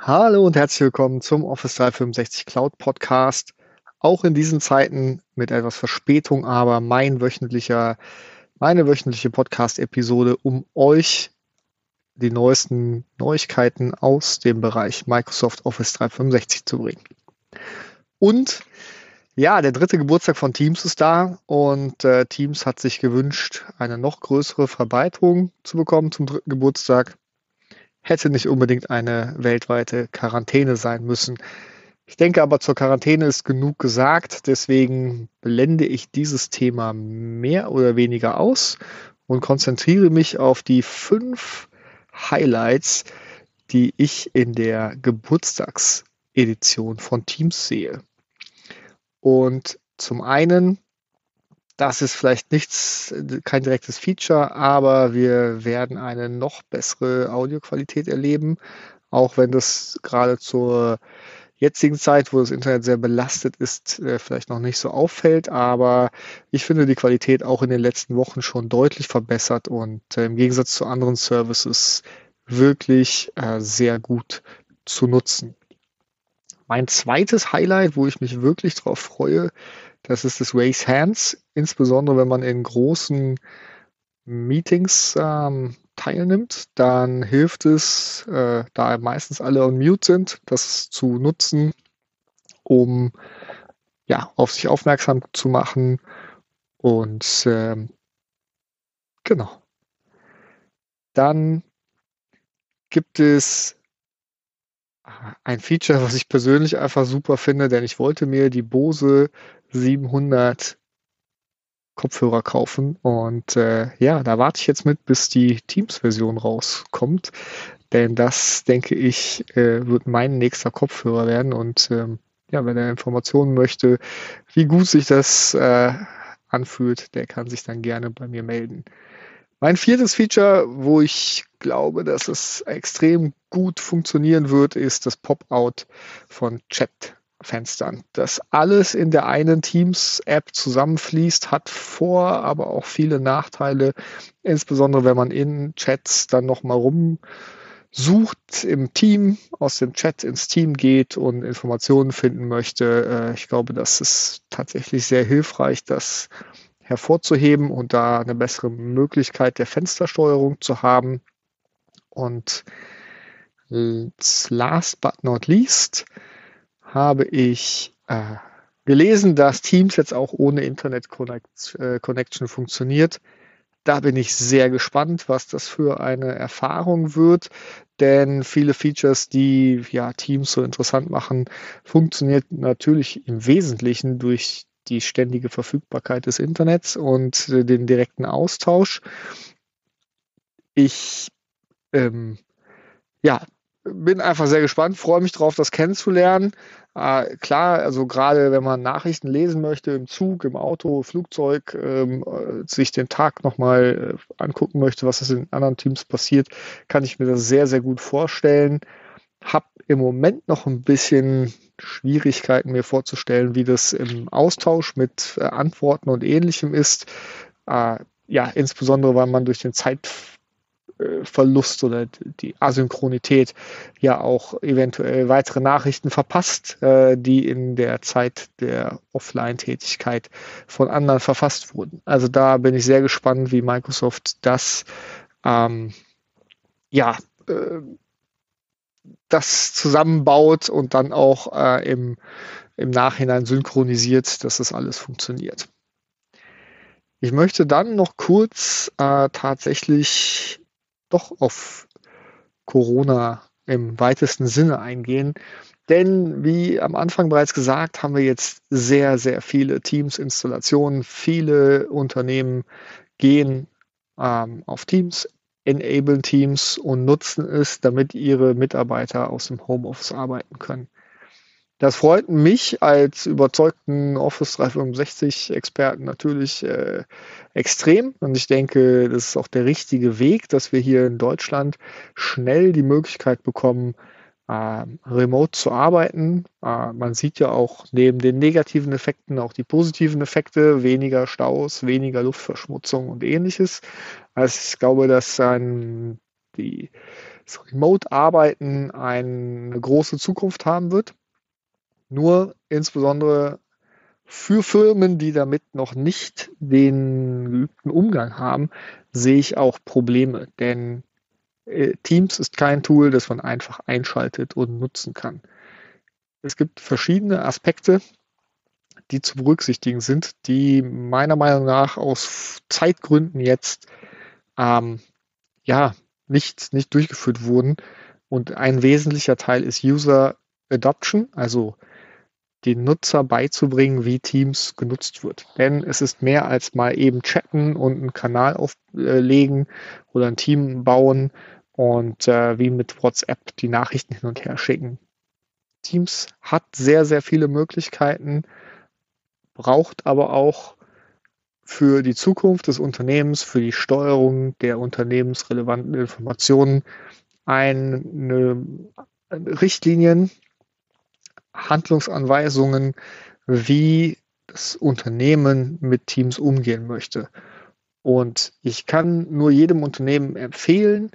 Hallo und herzlich willkommen zum Office 365 Cloud Podcast. Auch in diesen Zeiten mit etwas Verspätung, aber mein wöchentlicher, meine wöchentliche Podcast-Episode, um euch die neuesten Neuigkeiten aus dem Bereich Microsoft Office 365 zu bringen. Und ja, der dritte Geburtstag von Teams ist da und äh, Teams hat sich gewünscht, eine noch größere Verbreiterung zu bekommen zum dritten Geburtstag hätte nicht unbedingt eine weltweite Quarantäne sein müssen. Ich denke aber, zur Quarantäne ist genug gesagt. Deswegen blende ich dieses Thema mehr oder weniger aus und konzentriere mich auf die fünf Highlights, die ich in der Geburtstagsedition von Teams sehe. Und zum einen das ist vielleicht nichts, kein direktes Feature, aber wir werden eine noch bessere Audioqualität erleben, auch wenn das gerade zur jetzigen Zeit, wo das Internet sehr belastet ist, äh, vielleicht noch nicht so auffällt. Aber ich finde die Qualität auch in den letzten Wochen schon deutlich verbessert und äh, im Gegensatz zu anderen Services wirklich äh, sehr gut zu nutzen. Mein zweites Highlight, wo ich mich wirklich drauf freue, das ist das Raise Hands, insbesondere wenn man in großen Meetings ähm, teilnimmt, dann hilft es, äh, da meistens alle on mute sind, das zu nutzen, um ja, auf sich aufmerksam zu machen. Und ähm, genau. Dann gibt es ein Feature, was ich persönlich einfach super finde, denn ich wollte mir die Bose 700 Kopfhörer kaufen und äh, ja, da warte ich jetzt mit, bis die Teams-Version rauskommt, denn das, denke ich, äh, wird mein nächster Kopfhörer werden und ähm, ja, wenn er Informationen möchte, wie gut sich das äh, anfühlt, der kann sich dann gerne bei mir melden. Mein viertes Feature, wo ich glaube, dass es extrem gut funktionieren wird, ist das Pop-out von Chat-Fenstern. Das alles in der einen Teams-App zusammenfließt, hat vor, aber auch viele Nachteile, insbesondere wenn man in Chats dann nochmal rumsucht im Team, aus dem Chat ins Team geht und Informationen finden möchte. Äh, ich glaube, das ist tatsächlich sehr hilfreich, dass hervorzuheben und da eine bessere Möglichkeit der Fenstersteuerung zu haben. Und last but not least habe ich äh, gelesen, dass Teams jetzt auch ohne Internet äh, funktioniert. Da bin ich sehr gespannt, was das für eine Erfahrung wird, denn viele Features, die ja Teams so interessant machen, funktioniert natürlich im Wesentlichen durch die ständige Verfügbarkeit des Internets und den direkten Austausch. Ich ähm, ja, bin einfach sehr gespannt, freue mich drauf, das kennenzulernen. Äh, klar, also gerade wenn man Nachrichten lesen möchte im Zug, im Auto, Flugzeug, ähm, äh, sich den Tag nochmal äh, angucken möchte, was ist in anderen Teams passiert, kann ich mir das sehr, sehr gut vorstellen. Hab im Moment noch ein bisschen Schwierigkeiten mir vorzustellen, wie das im Austausch mit äh, Antworten und ähnlichem ist. Äh, ja, insbesondere weil man durch den Zeitverlust oder die Asynchronität ja auch eventuell weitere Nachrichten verpasst, äh, die in der Zeit der Offline-Tätigkeit von anderen verfasst wurden. Also da bin ich sehr gespannt, wie Microsoft das ähm, ja äh, das zusammenbaut und dann auch äh, im, im Nachhinein synchronisiert, dass das alles funktioniert. Ich möchte dann noch kurz äh, tatsächlich doch auf Corona im weitesten Sinne eingehen. Denn wie am Anfang bereits gesagt, haben wir jetzt sehr, sehr viele Teams, Installationen. Viele Unternehmen gehen ähm, auf Teams, enablen Teams und nutzen es, damit ihre Mitarbeiter aus dem Homeoffice arbeiten können. Das freut mich als überzeugten Office 365 Experten natürlich äh, extrem. Und ich denke, das ist auch der richtige Weg, dass wir hier in Deutschland schnell die Möglichkeit bekommen, äh, remote zu arbeiten. Äh, man sieht ja auch neben den negativen Effekten auch die positiven Effekte, weniger Staus, weniger Luftverschmutzung und ähnliches. Also ich glaube, dass ein, die das Remote-Arbeiten eine große Zukunft haben wird. Nur insbesondere für Firmen, die damit noch nicht den geübten Umgang haben, sehe ich auch Probleme. Denn Teams ist kein Tool, das man einfach einschaltet und nutzen kann. Es gibt verschiedene Aspekte, die zu berücksichtigen sind, die meiner Meinung nach aus Zeitgründen jetzt ähm, ja nicht, nicht durchgeführt wurden. Und ein wesentlicher Teil ist User Adoption, also den Nutzer beizubringen, wie Teams genutzt wird. Denn es ist mehr als mal eben chatten und einen Kanal auflegen oder ein Team bauen und äh, wie mit WhatsApp die Nachrichten hin und her schicken. Teams hat sehr, sehr viele Möglichkeiten, braucht aber auch für die Zukunft des Unternehmens, für die Steuerung der unternehmensrelevanten Informationen eine, eine Richtlinien, Handlungsanweisungen, wie das Unternehmen mit Teams umgehen möchte. Und ich kann nur jedem Unternehmen empfehlen,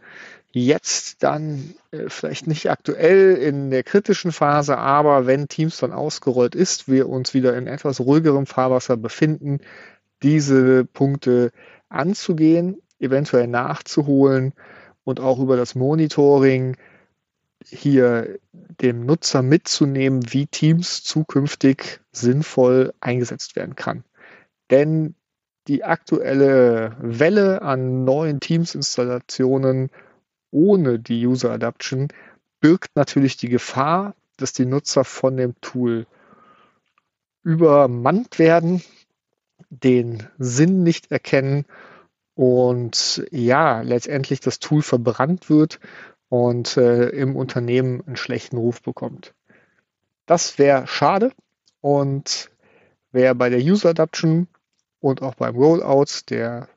jetzt dann äh, vielleicht nicht aktuell in der kritischen Phase, aber wenn Teams dann ausgerollt ist, wir uns wieder in etwas ruhigerem Fahrwasser befinden, diese Punkte anzugehen, eventuell nachzuholen und auch über das Monitoring hier dem Nutzer mitzunehmen, wie Teams zukünftig sinnvoll eingesetzt werden kann. Denn die aktuelle Welle an neuen Teams-Installationen ohne die User Adaption birgt natürlich die Gefahr, dass die Nutzer von dem Tool übermannt werden, den Sinn nicht erkennen und ja, letztendlich das Tool verbrannt wird und äh, im Unternehmen einen schlechten Ruf bekommt. Das wäre schade und wer bei der User Adoption und auch beim Rollout der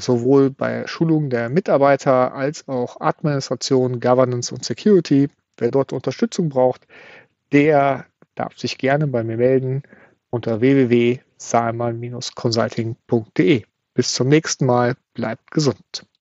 sowohl bei Schulung der Mitarbeiter als auch Administration, Governance und Security, wer dort Unterstützung braucht, der darf sich gerne bei mir melden unter www.salman-consulting.de. Bis zum nächsten Mal, bleibt gesund.